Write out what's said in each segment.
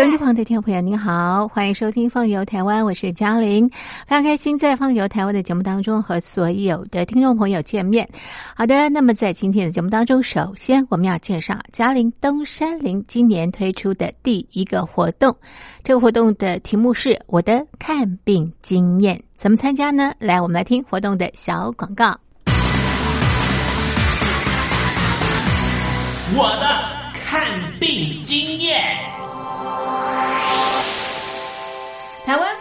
收音机旁的听众朋友，您好，欢迎收听《放游台湾》，我是嘉玲，非常开心在《放游台湾》的节目当中和所有的听众朋友见面。好的，那么在今天的节目当中，首先我们要介绍嘉玲登山林今年推出的第一个活动，这个活动的题目是我的看病经验，怎么参加呢？来，我们来听活动的小广告。我的看病经验。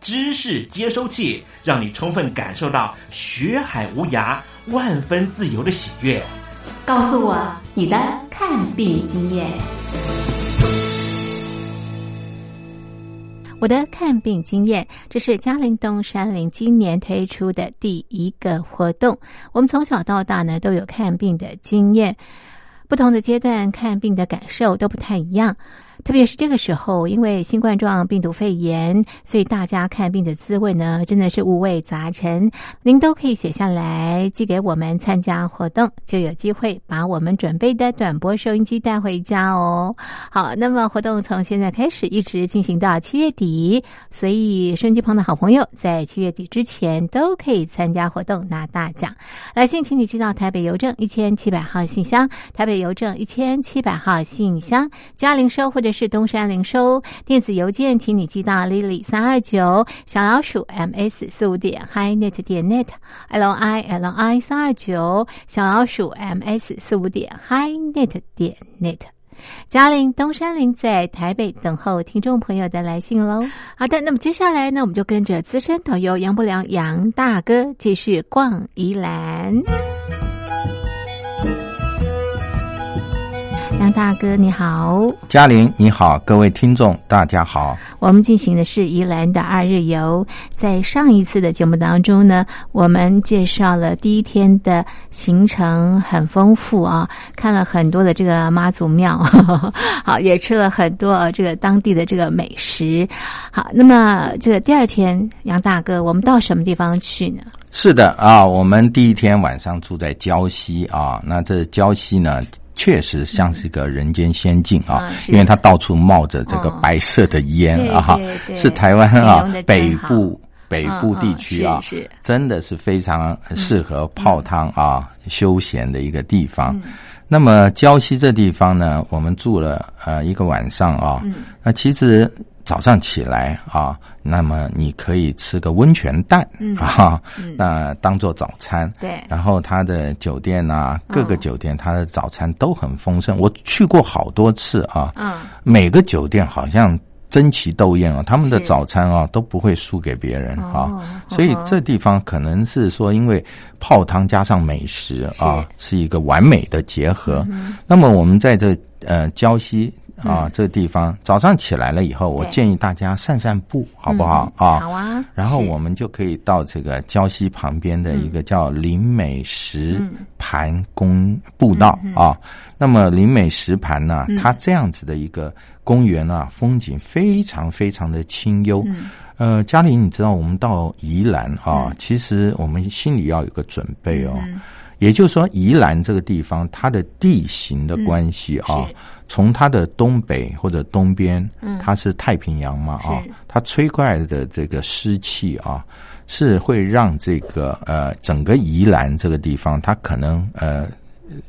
知识接收器，让你充分感受到学海无涯、万分自由的喜悦。告诉我你的看病经验。我的看病经验，这是嘉陵东山林今年推出的第一个活动。我们从小到大呢都有看病的经验，不同的阶段看病的感受都不太一样。特别是这个时候，因为新冠状病毒肺炎，所以大家看病的滋味呢，真的是五味杂陈。您都可以写下来寄给我们参加活动，就有机会把我们准备的短波收音机带回家哦。好，那么活动从现在开始一直进行到七月底，所以收音机旁的好朋友在七月底之前都可以参加活动拿大奖。来信请你寄到台北邮政一千七百号信箱，台北邮政一千七百号信箱，嘉玲收或者是东山零收。电子邮件请你寄到 lily 三二九小老鼠 ms 四五点 hi net 点 net l i l i 三二九小老鼠 ms 四五点 hi net 点 net。嘉玲、东山林在台北等候听众朋友的来信喽。好的，那么接下来呢，我们就跟着资深导游杨不良杨大哥继续逛宜兰。杨大哥你好，嘉玲你好，各位听众大家好。我们进行的是宜兰的二日游，在上一次的节目当中呢，我们介绍了第一天的行程很丰富啊，看了很多的这个妈祖庙，好也吃了很多这个当地的这个美食。好，那么这个第二天，杨大哥，我们到什么地方去呢？是的啊，我们第一天晚上住在礁溪啊，那这礁溪呢？确实像是一个人间仙境啊，因为它到处冒着这个白色的烟啊，哈，是台湾啊北部北部地区啊，真的是非常适合泡汤啊休闲的一个地方。那么礁溪这地方呢，我们住了呃一个晚上啊，那其实。早上起来啊，那么你可以吃个温泉蛋啊，那当做早餐。对，然后他的酒店啊，各个酒店他的早餐都很丰盛。我去过好多次啊，嗯，每个酒店好像争奇斗艳啊，他们的早餐啊都不会输给别人啊。所以这地方可能是说，因为泡汤加上美食啊，是一个完美的结合。那么我们在这呃礁溪。啊，这个地方早上起来了以后，我建议大家散散步，好不好啊？好啊。然后我们就可以到这个礁溪旁边的一个叫林美石盘公步道啊。那么林美石盘呢，它这样子的一个公园啊，风景非常非常的清幽。呃，嘉玲，你知道我们到宜兰啊，其实我们心里要有个准备哦。也就是说，宜兰这个地方它的地形的关系啊。从它的东北或者东边，它是太平洋嘛啊，它吹过来的这个湿气啊，是会让这个呃整个宜兰这个地方，它可能呃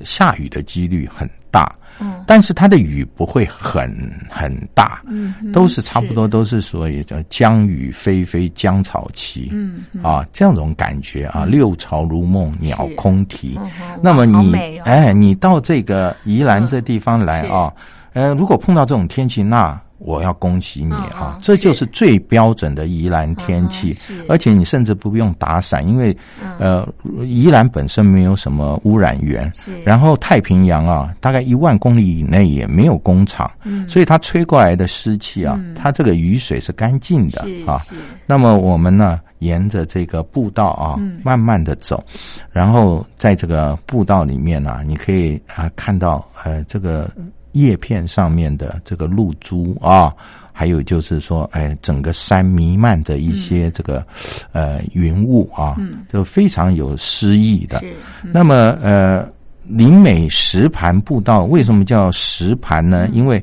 下雨的几率很大。嗯，但是它的雨不会很很大，嗯，都是差不多都是所以叫江雨霏霏江草齐，嗯啊，这种感觉啊，六朝如梦鸟空啼。嗯那么你哎，你到这个宜兰这地方来啊，呃，如果碰到这种天气，那我要恭喜你嗯啊嗯，这就是最标准的宜兰天气而且你甚至不用打伞，因为呃，宜兰本身没有什么污染源，然后太平洋啊，大概一万公里以内也没有工厂，嗯。所以它吹过来的湿气啊，它这个雨水是干净的啊。那么我们呢，沿着这个步道啊，嗯。慢慢的走，然后在这个步道里面呢、你可以啊看到呃这个叶片上面的这个露珠啊。还有就是说，哎，整个山弥漫的一些这个，呃，云雾啊，嗯就非常有诗意的。是那么，呃，林美石盘步道为什么叫石盘呢？因为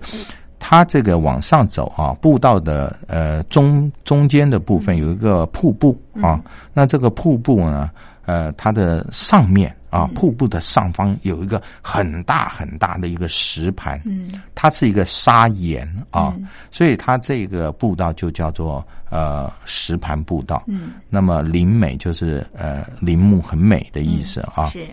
它这个往上走啊，步道的呃中中间的部分有一个瀑布啊，那这个瀑布呢，呃，它的上面啊，瀑布的上方有一个很大很大的一个石盘，嗯。它是一个砂岩啊，所以它这个步道就叫做呃石盘步道。嗯，那么林美就是呃林木很美的意思啊。是。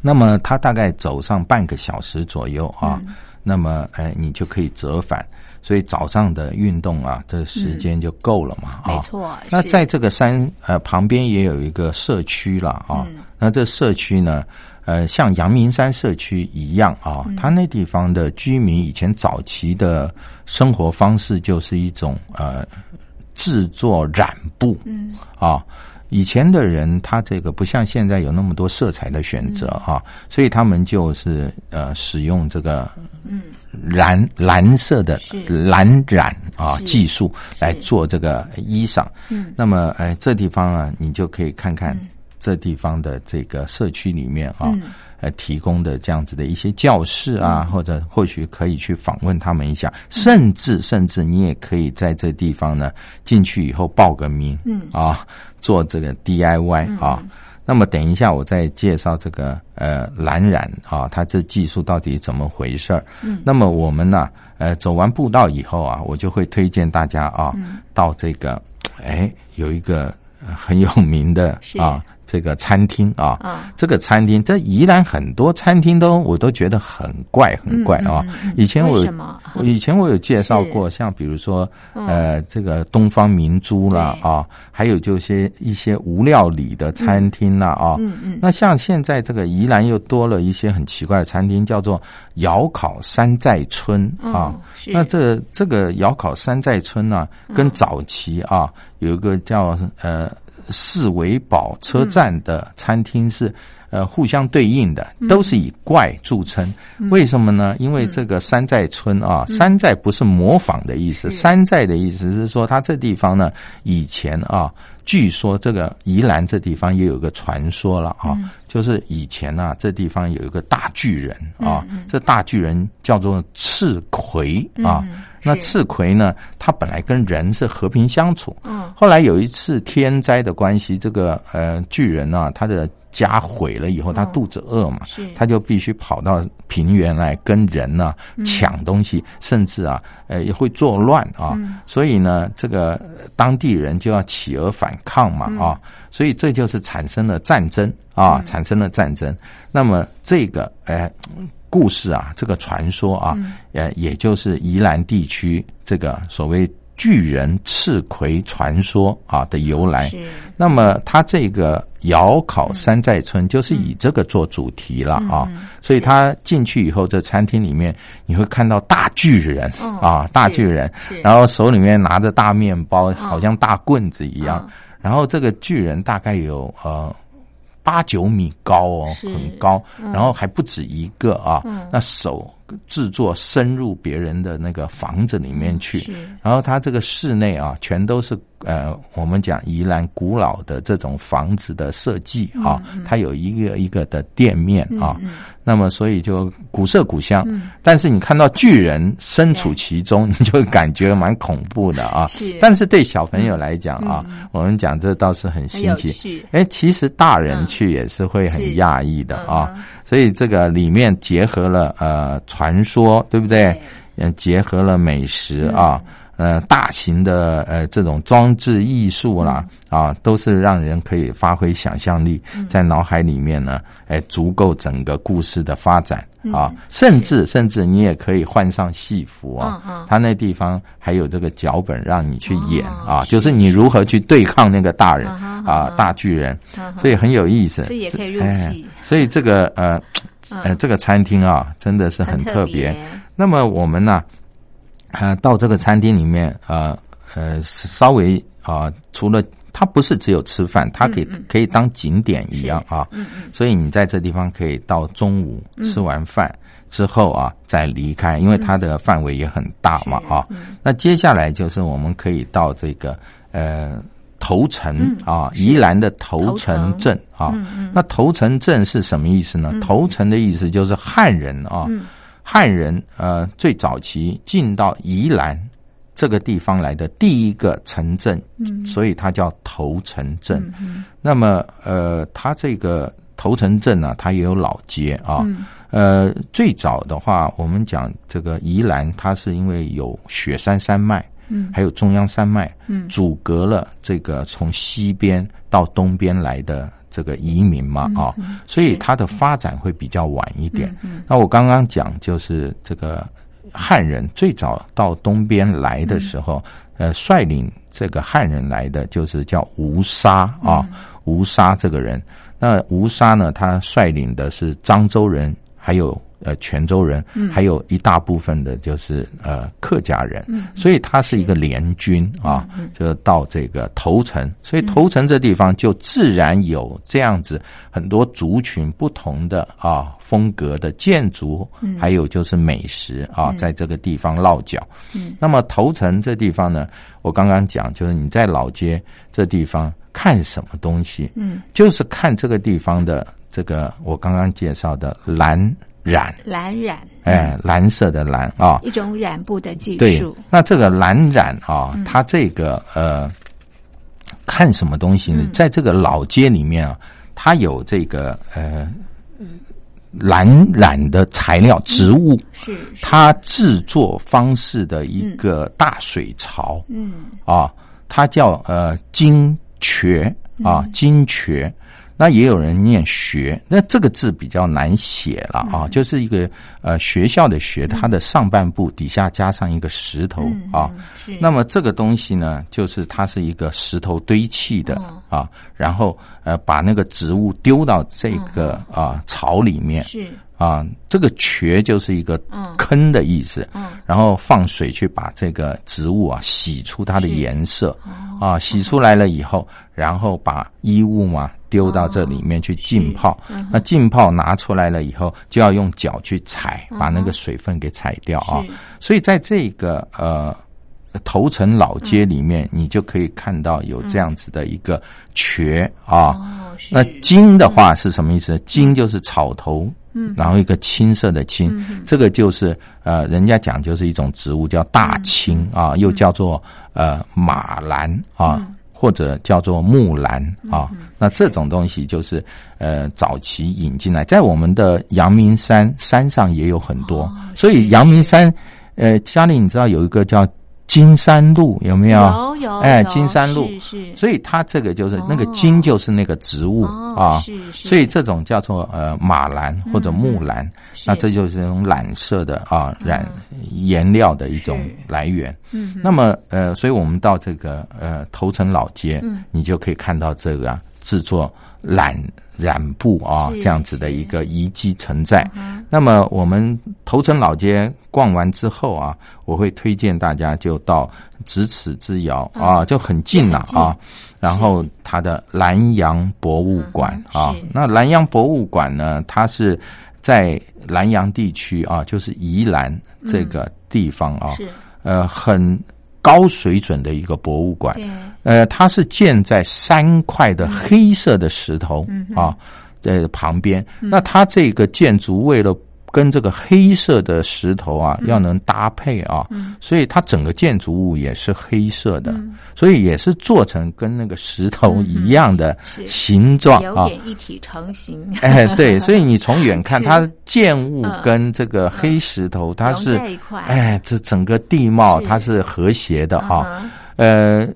那么它大概走上半个小时左右啊，那么哎你就可以折返，所以早上的运动啊，这时间就够了嘛啊。没错。那在这个山呃旁边也有一个社区了啊，那这社区呢，呃，像阳明山社区一样啊，它那地方的居民以前早期的生活方式就是一种呃制作染布，嗯啊。以前的人，他这个不像现在有那么多色彩的选择啊，所以他们就是呃使用这个蓝蓝色的蓝染啊技术来做这个衣裳。嗯。那么哎，这地方啊，你就可以看看这地方的这个社区里面啊，嗯呃提供的这样子的一些教室啊，或者或许可以去访问他们一下，甚至甚至你也可以在这地方呢进去以后报个名，嗯。啊，做这个 DIY 啊。那么等一下，我再介绍这个呃蓝染啊，它这技术到底怎么回事儿？嗯。那么我们呢，呃，走完步道以后啊，我就会推荐大家啊，嗯。到这个哎有一个呃很有名的啊这个餐厅啊，啊。这个餐厅，在宜兰很多餐厅都我都觉得很怪很怪啊。以前我 以前我有介绍过，像比如说嗯呃这个东方明珠啦啊，还有就些一些无料理的餐厅啦啊。嗯嗯那像现在这个宜兰又多了一些很奇怪的餐厅，叫做窑烤山寨村啊。嗯那这这个窑烤山寨村呢、跟早期啊有一个叫呃四维堡车站的餐厅是。呃，互相对应的都是以怪著称，为什么呢？因为这个山寨村啊，山寨不是模仿的意思，山寨的意思是说，它这地方呢，以前啊，据说这个宜兰这地方也有个传说了啊，就是以前呢、这地方有一个大巨人啊，这大巨人叫做赤葵啊。那赤葵呢，它本来跟人是和平相处，嗯。后来有一次天灾的关系，这个呃巨人啊，他的家毁了以后，他肚子饿嘛，是。他就必须跑到平原来跟人呢、抢东西，甚至啊呃也会作乱啊，所以呢，这个呃当地人就要起而反抗嘛啊，所以这就是产生了战争啊，产生了战争。那么这个呃故事啊，这个传说啊，呃，也就是宜兰地区这个所谓巨人赤葵传说啊的由来。是。那么它这个窑烤山寨村就是以这个做主题了啊，所以他进去以后，这餐厅里面你会看到大巨人、哦啊，大巨人。是，然后手里面拿着大面包，好像大棍子一样。嗯。然后这个巨人大概有呃八九米高哦，很高，嗯然后还不止一个啊。嗯那手制作深入别人的那个房子里面去，然后它这个室内啊，全都是呃，我们讲宜兰古老的这种房子的设计啊，它有一个一个的店面啊，那么所以就古色古香。但是你看到巨人身处其中，你就感觉蛮恐怖的啊。但是对小朋友来讲啊，我们讲这倒是很很新奇。哎，其实大人去也是会很讶异的啊。所以这个里面结合了呃传说，对不对？嗯，结合了美食啊。呃，大型的呃这种装置艺术啦，啊，都是让人可以发挥想象力，在脑海里面呢，哎，足够整个故事的发展啊，甚至甚至你也可以换上戏服啊，他那地方还有这个脚本让你去演啊，就是你如何去对抗那个大人啊，大巨人，所以很有意思，所以也可以入戏，所以这个呃呃这个餐厅啊，真的是很特别。那么我们呢？啊，到这个餐厅里面，啊呃，稍微啊，除了它不是只有吃饭，它可以可以当景点一样啊。嗯嗯。所以你在这地方可以到中午吃完饭之后啊，再离开，因为它的范围也很大嘛啊。那接下来就是我们可以到这个呃头城啊，宜兰的头城镇啊。那头城镇是什么意思呢？头城的意思就是汉人啊。汉人呃，最早期进到宜兰这个地方来的第一个城镇，所以它叫头城镇。那么呃，它这个头城镇呢，它也有老街啊。呃，最早的话，我们讲这个宜兰，它是因为有雪山山脉，嗯，还有中央山脉，嗯，阻隔了这个从西边到东边来的。这个移民嘛，啊，所以它的发展会比较晚一点。那我刚刚讲就是这个汉人最早到东边来的时候，呃，率领这个汉人来的就是叫吴沙啊，吴沙这个人。那吴沙呢，他率领的是漳州人，还有。呃，泉州人，还有一大部分的就是呃客家人，所以他是一个联军啊，就到这个头城，所以头城这地方就自然有这样子很多族群不同的啊风格的建筑，还有就是美食啊，在这个地方落脚。那么头城这地方呢，我刚刚讲就是你在老街这地方看什么东西，嗯，就是看这个地方的这个我刚刚介绍的蓝。染。蓝染，哎，蓝色的蓝啊，一种染布的技术。那这个蓝染啊，它这个呃，看什么东西呢？在这个老街里面啊，它有这个呃蓝染的材料植物，是它制作方式的一个大水槽，嗯。啊，它叫呃金雀啊金雀。那也有人念学，那这个字比较难写了啊，就是一个呃学校的学，它的上半部底下加上一个石头啊。那么这个东西呢，就是它是一个石头堆砌的啊，然后呃把那个植物丢到这个啊槽里面。是。啊，这个瘸就是一个坑的意思，嗯。然后放水去把这个植物啊洗出它的颜色，啊，洗出来了以后，然后把衣物嘛丢到这里面去浸泡，那浸泡拿出来了以后，就要用脚去踩，把那个水分给踩掉啊。所以在这个呃头城老街里面，你就可以看到有这样子的一个瘸啊。那金的话是什么意思？金就是草头。然后一个青色的青，这个就是呃，人家讲就是一种植物叫大青啊，又叫做呃马兰啊，或者叫做木兰啊。那这种东西就是呃早期引进来，在我们的阳明山山上也有很多，所以阳明山呃，家里你知道有一个叫。金山路有没有？有有。哎，金山路是，所以它这个就是那个金，就是那个植物啊。是是。所以这种叫做呃马兰或者木兰，那这就是那种染色的啊染颜料的一种来源。嗯。那么呃，所以我们到这个呃头城老街，你就可以看到这个制作染。染布啊，这样子的一个遗迹存在。那么我们头城老街逛完之后啊，我会推荐大家就到咫尺之遥啊，就很近了啊。然后它的南洋博物馆啊，那南洋博物馆呢，它是在南洋地区啊，就是宜兰这个地方啊，呃，很。高水准的一个博物馆，呃，它是建在三块的黑色的石头啊，在旁边。那它这个建筑为了跟这个黑色的石头啊，要能搭配啊，所以它整个建筑物也是黑色的，所以也是做成跟那个石头一样的形状啊，有点一体成型。哎，对，所以你从远看，它建物跟这个黑石头，它是哎，这整个地貌它是和谐的啊。呃，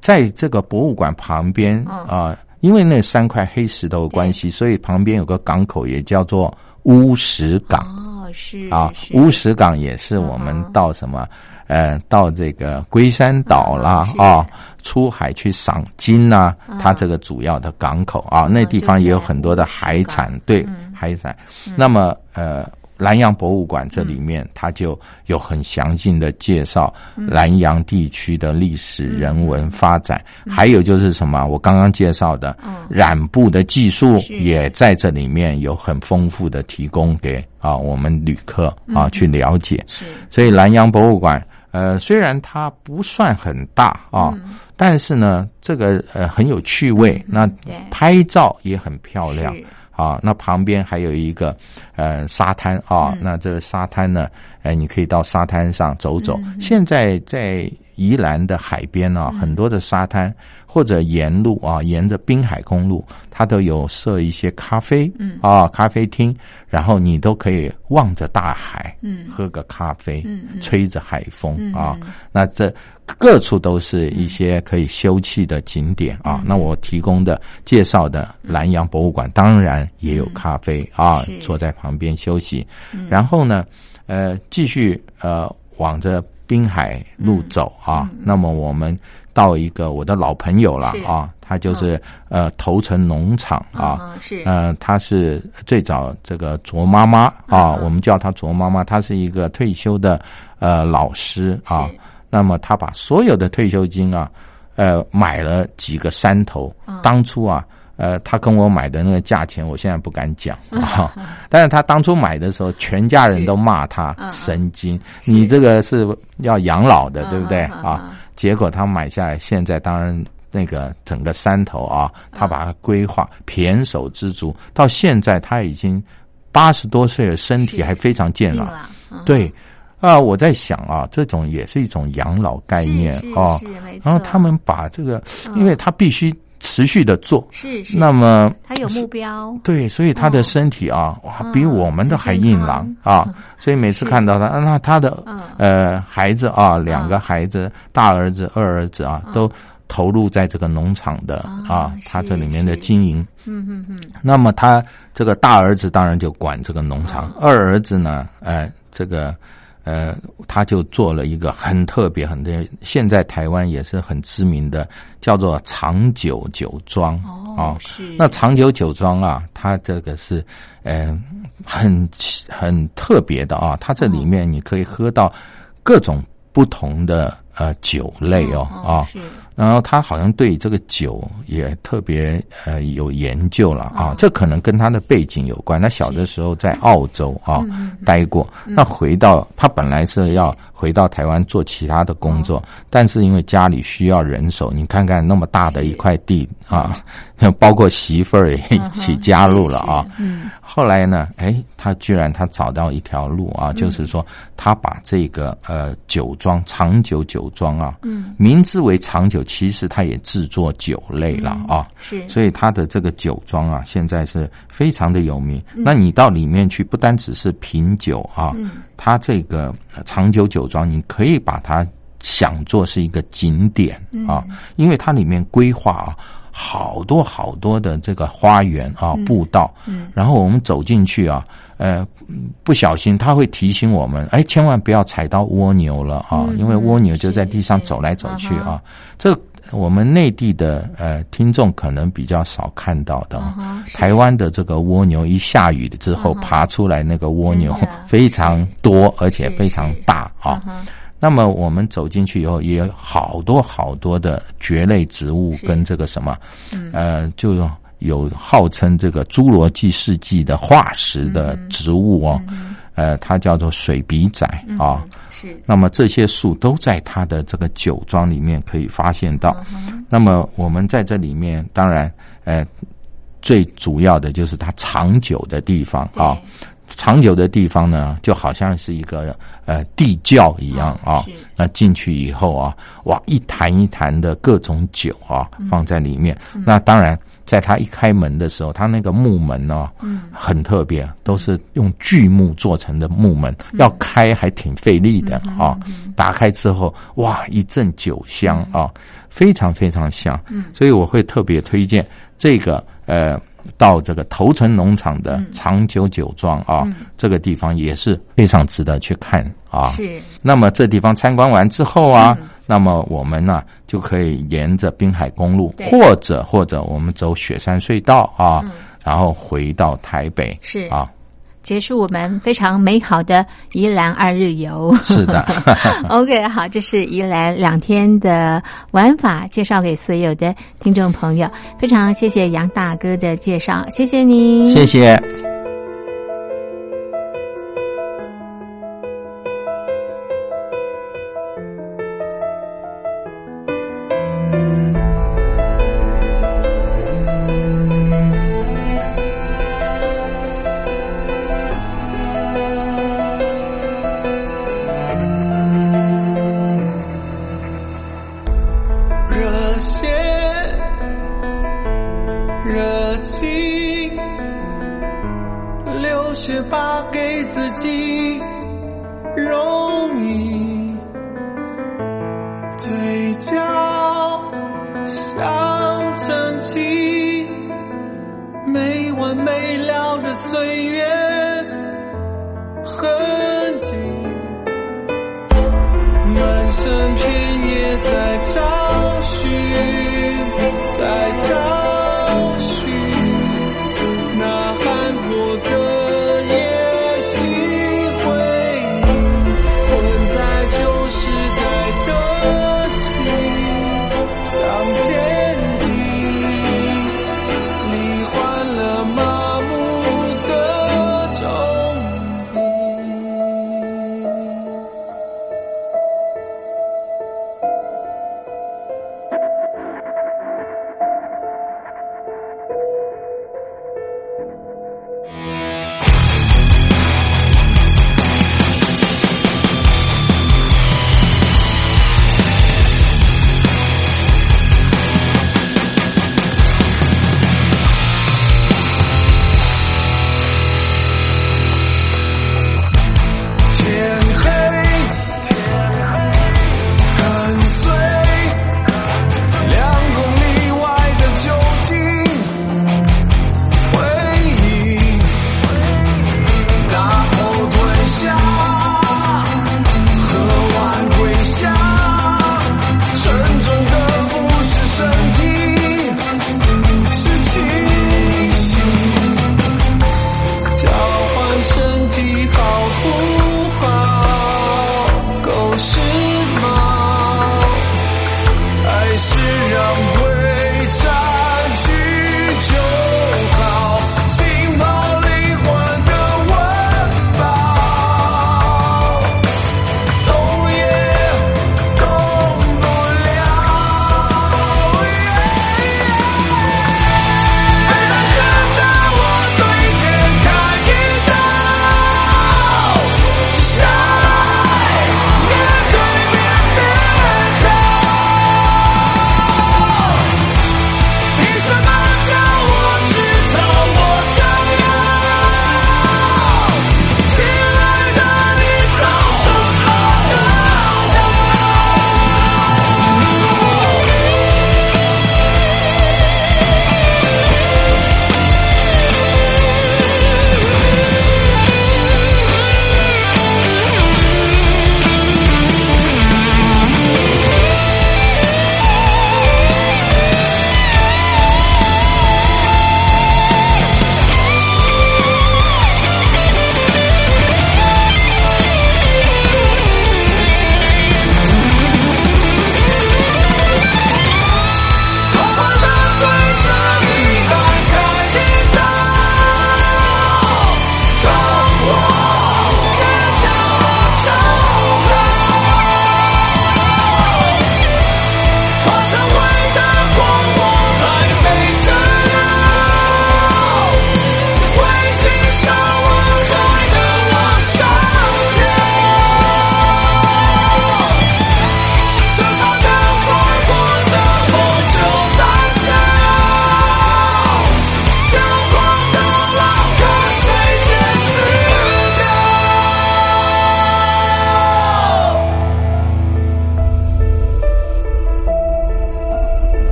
在这个博物馆旁边啊，因为那三块黑石头关系，所以旁边有个港口，也叫做。乌石港。哦，是啊，乌石港也是我们到什么呃，到这个龟山岛啦啊，出海去赏金呐，它这个主要的港口啊，那地方也有很多的海产，对海产。那么呃。南洋博物馆这里面，它就有很详尽的介绍南洋地区的历史人文发展，还有就是什么，我刚刚介绍的染布的技术也在这里面有很丰富的提供给啊我们旅客啊去了解。所以南洋博物馆，呃，虽然它不算很大啊，但是呢，这个呃很有趣味，那拍照也很漂亮。啊，那旁边还有一个，呃，沙滩啊。那这个沙滩呢，哎，你可以到沙滩上走走。现在在宜兰的海边啊，很多的沙滩或者沿路啊，沿着滨海公路，它都有设一些咖啡，嗯啊，咖啡厅，然后你都可以望着大海，嗯，喝个咖啡，嗯，吹着海风啊。那这。各处都是一些可以休憩的景点啊。那我提供的介绍的南洋博物馆，当然也有咖啡啊，坐在旁边休息。然后呢，呃，继续呃往着滨海路走啊。那么我们到一个我的老朋友了啊，他就是呃头城农场啊，是呃他是最早这个卓妈妈啊，我们叫他卓妈妈，他是一个退休的呃老师啊。那么他把所有的退休金啊，呃，买了几个山头。当初啊，呃，他跟我买的那个价钱，我现在不敢讲啊。但是他当初买的时候，全家人都骂他神经，你这个是要养老的，对不对？啊？结果他买下来，现在当然那个整个山头啊，他把它规划胼手知足，到现在他已经八十多岁了，身体还非常健朗，对。啊，我在想啊，这种也是一种养老概念啊。然后他们把这个，因为他必须持续的做，是是。那么他有目标，对，所以他的身体啊，哇，比我们的还硬朗啊。所以每次看到他，那他的呃孩子啊，两个孩子，大儿子、二儿子啊，都投入在这个农场的啊，他这里面的经营。嗯嗯嗯。那么他这个大儿子当然就管这个农场，二儿子呢，哎，这个。呃，他就做了一个很特别、很特，现在台湾也是很知名的，叫做长久酒庄哦。是那长久酒庄啊，它这个是呃很很特别的啊，它这里面你可以喝到各种不同的呃酒类哦啊。然后他好像对这个酒也特别呃有研究了啊，这可能跟他的背景有关。他小的时候在澳洲啊待过，那回到他本来是要回到台湾做其他的工作，但是因为家里需要人手，你看看那么大的一块地啊，包括媳妇儿也一起加入了啊。后来呢，哎，他居然他找到一条路啊，就是说他把这个呃酒庄长久酒庄啊，嗯。名字为长久。其实他也制作酒类了啊，是，所以他的这个酒庄啊，现在是非常的有名。那你到里面去，不单只是品酒啊，他这个长久酒庄，你可以把它想做是一个景点啊，因为它里面规划啊，好多好多的这个花园啊、步道，嗯，然后我们走进去啊。呃，不小心他会提醒我们，哎，千万不要踩到蜗牛了啊，因为蜗牛就在地上走来走去啊。这我们内地的呃听众可能比较少看到的，台湾的这个蜗牛一下雨之后爬出来，那个蜗牛 非常多，而且非常大啊。那么我们走进去以后，也有好多好多的蕨类植物跟这个什么，呃，就。有号称这个侏罗纪世纪的化石的植物哦，呃，它叫做水笔仔啊。是。那么这些树都在它的这个酒庄里面可以发现到。那么我们在这里面，当然，呃，最主要的就是它长久的地方啊。长久的地方呢，就好像是一个呃地窖一样啊。那进去以后啊，哇，一坛一坛的各种酒啊放在里面。那当然，在他一开门的时候，他那个木门呢，嗯，很特别，都是用巨木做成的木门，要开还挺费力的啊。打开之后，哇，一阵酒香啊，非常非常香。嗯，所以我会特别推荐这个呃。到这个头城农场的长久酒庄啊，这个地方也是非常值得去看啊。是。那么这地方参观完之后啊，那么我们呢就可以沿着滨海公路，或者或者我们走雪山隧道啊，然后回到台北。是啊。结束我们非常美好的宜兰二日游。是的，OK，好，这是宜兰两天的玩法，介绍给所有的听众朋友。非常谢谢杨大哥的介绍，谢谢你，谢谢。